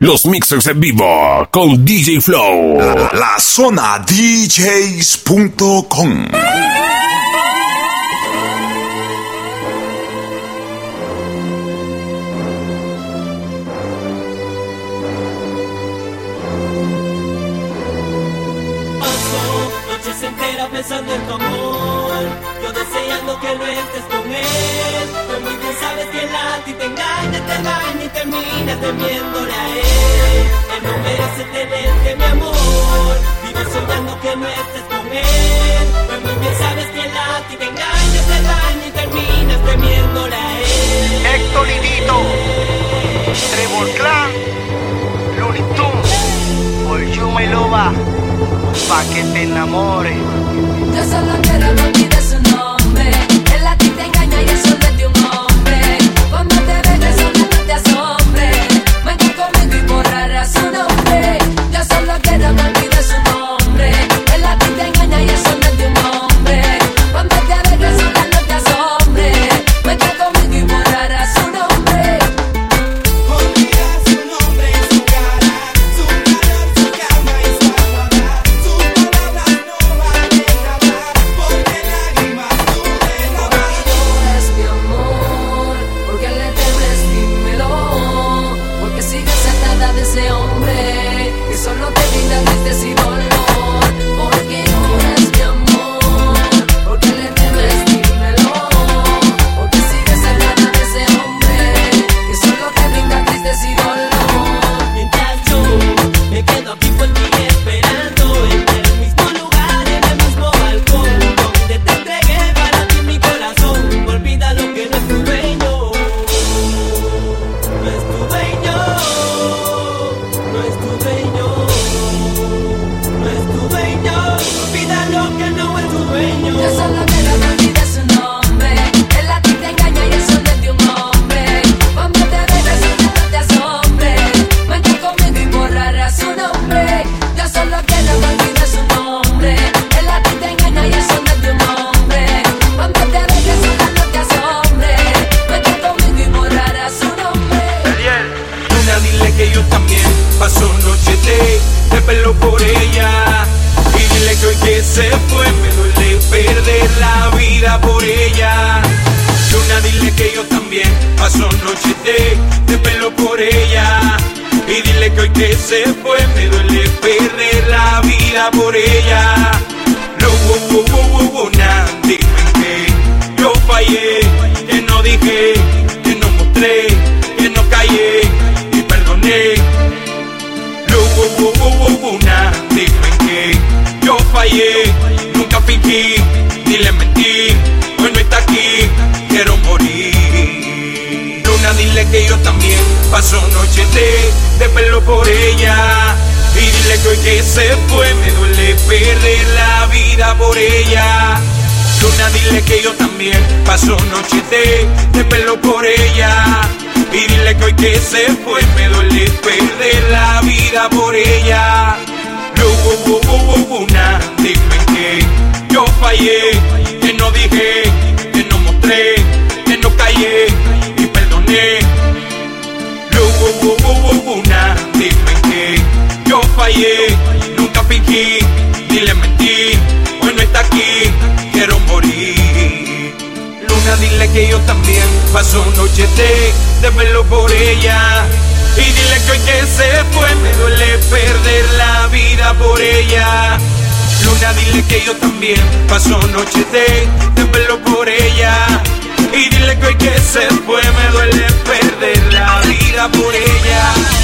Los mixers en vivo con DJ Flow. La, la zona DJs.com. noches enteras pensando en tu amor. Que no estés con él. Pero muy bien sabes que él a ti te engaña, te daña y terminas temiéndole a él. Él no merece tenerte, mi amor. Vivo soñando que no estés con él. Pero muy bien sabes que él a ti te engaña, te daña y terminas temiéndole a él. Héctor Lidito, Trevor Clan, Looney Tunes, y Loba, pa' que te enamores. Yo solo quiero vida por ella Lo wo, dime que yo fallé, que no dije, que no mostré, que no callé y perdoné. Lo dime que yo fallé, nunca fingí, ni le mentí, hoy no está aquí, quiero morir. Luna, dile que yo también paso noche de, de pelo por ella. Y dile que hoy que se fue me duele perder la vida por ella. Luna, dile que yo también paso noche de, de pelo por ella. Y dile que hoy que se fue me duele perder la vida por ella. Que yo también paso noche de, de por ella. Y dile que hoy que se fue me duele perder la vida por ella. Luna, dile que yo también paso noche de, de por ella. Y dile que hoy que se fue me duele perder la vida por ella.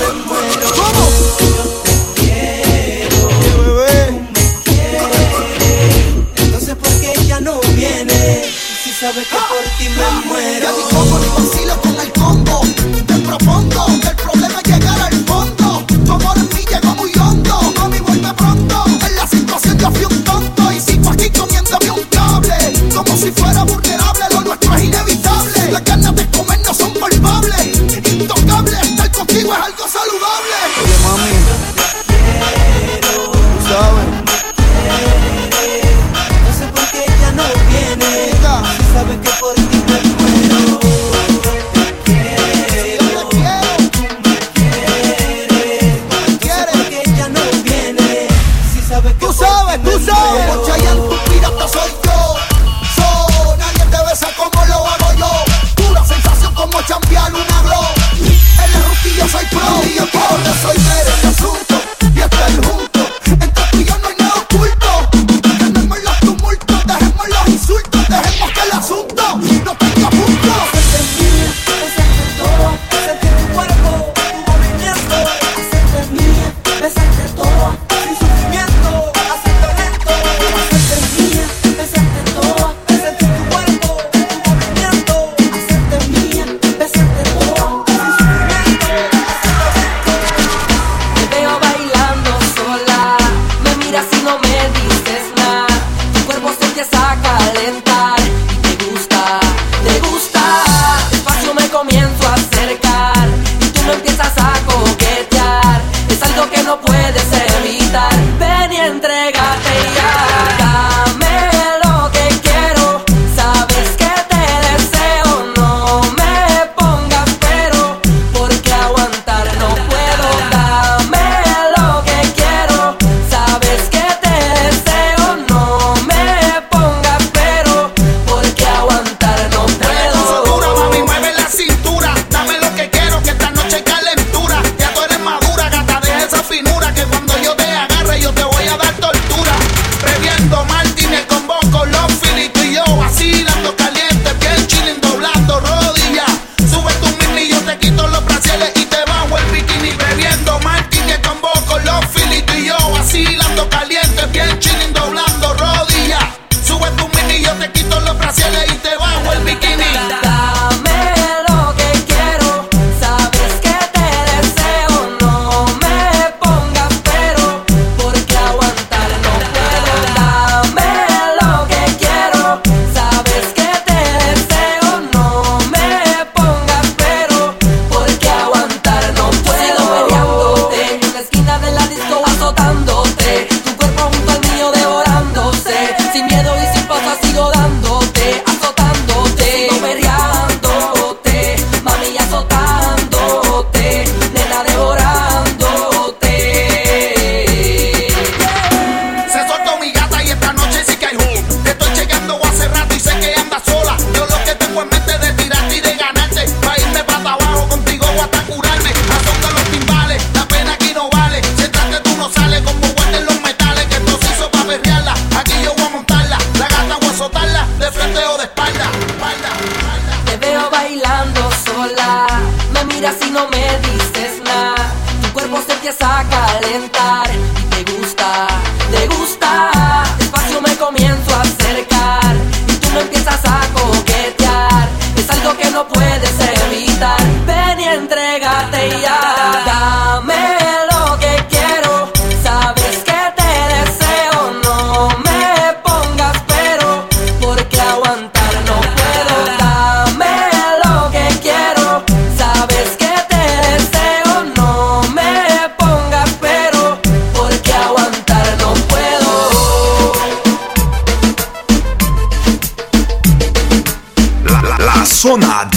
Por Dime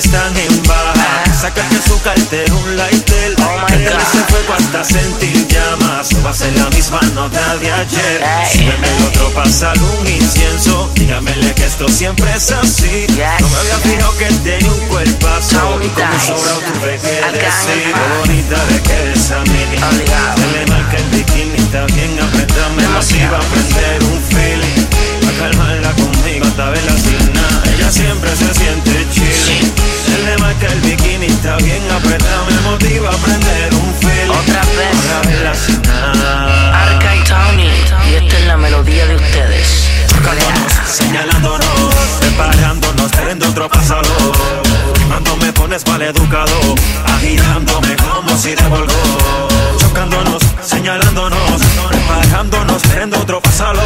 están en baja. Saca de su cartera un lighter. que le ese fuego hasta sentir llamas. No va a ser la misma nota de ayer. Si me el otro pasa un incienso. Dígamele que esto siempre es así. No me había fijado que tenía un cuerpazo. Y como sobra tuve que decir. Qué bonita de que esa mini. Se le marca el bikini. Está bien apretada. Me motiva a prender un feeling. A calmarla conmigo hasta verla sin nada. Ella siempre se siente chill. Se le marca el bikini, está bien apretado. Me motiva a prender un feeling. Otra vez. Nada. Arca y Tony, y esta es la melodía de ustedes. Tocándonos, señalándonos, preparándonos, teniendo otro pasado. Cuando me pones mal educado, agitándome como si de volgo. Chocándonos, señalándonos, preparándonos, teniendo otro pasado.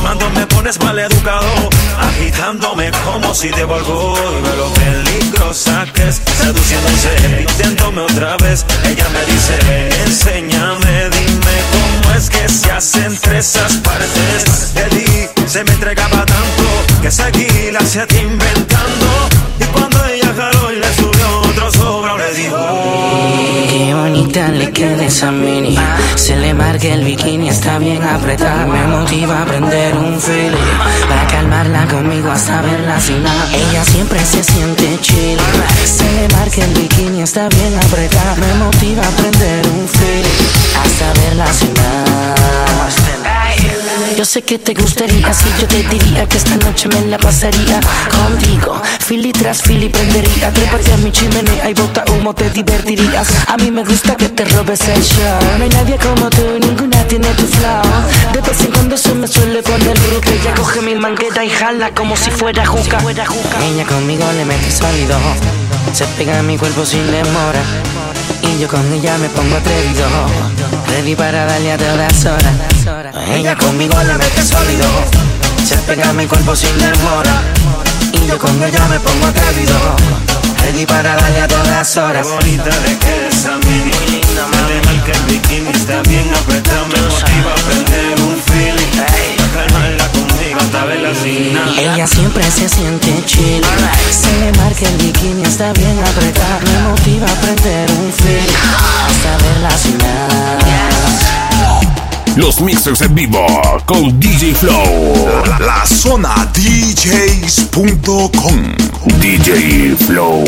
Cuando me pones mal educado, agitándome como si de volgo. Y veo lo peligrosa que es, seduciéndose, repitiéndome otra vez. Ella me dice, enséñame, dime cómo es que se hace entre esas partes. De ti se me entregaba tanto que seguí la hacía inventando. Y cuando ella jaló y le subió otro sobra, le dijo. Qué bonita le queda esa mini. Se le marca el bikini, está bien apretada. Me motiva a prender un feeling. Para calmarla conmigo hasta verla nada. Ella siempre se siente chill. Está bien apretada. Me motiva a prender un feeling. Hasta verla nada. Yo sé que te gustaría si yo te diría que esta noche me la pasaría contigo. Fili tras fili prendería, trépate a mi chimenea y bota humo, te divertirías. A mí me gusta que te robes el show. No hay nadie como tú, ninguna tiene tu flow. De vez en cuando se me suele poner bruta. Ella coge mi mangueta y jala como si fuera juca. Ella conmigo le mete sólido. Se pega a mi cuerpo sin demora. Y yo con ella me pongo atrevido. Ready para darle a todas horas. Ella conmigo le mete sólido. Se pega a mi cuerpo sin demora. Y yo con ella me pongo atrevido. Ready para darle a todas horas. Qué bonita le queda esa mini. Se le marca el bikini, está bien apretado. Me motiva a prender verla sin nada. Ella siempre se siente chill. Se le marca el bikini, está bien apretada. Me motiva a prender un feel. Hasta verla sin nada. Los mixers en vivo con DJ Flow. La zona DJs.com. DJ Flow.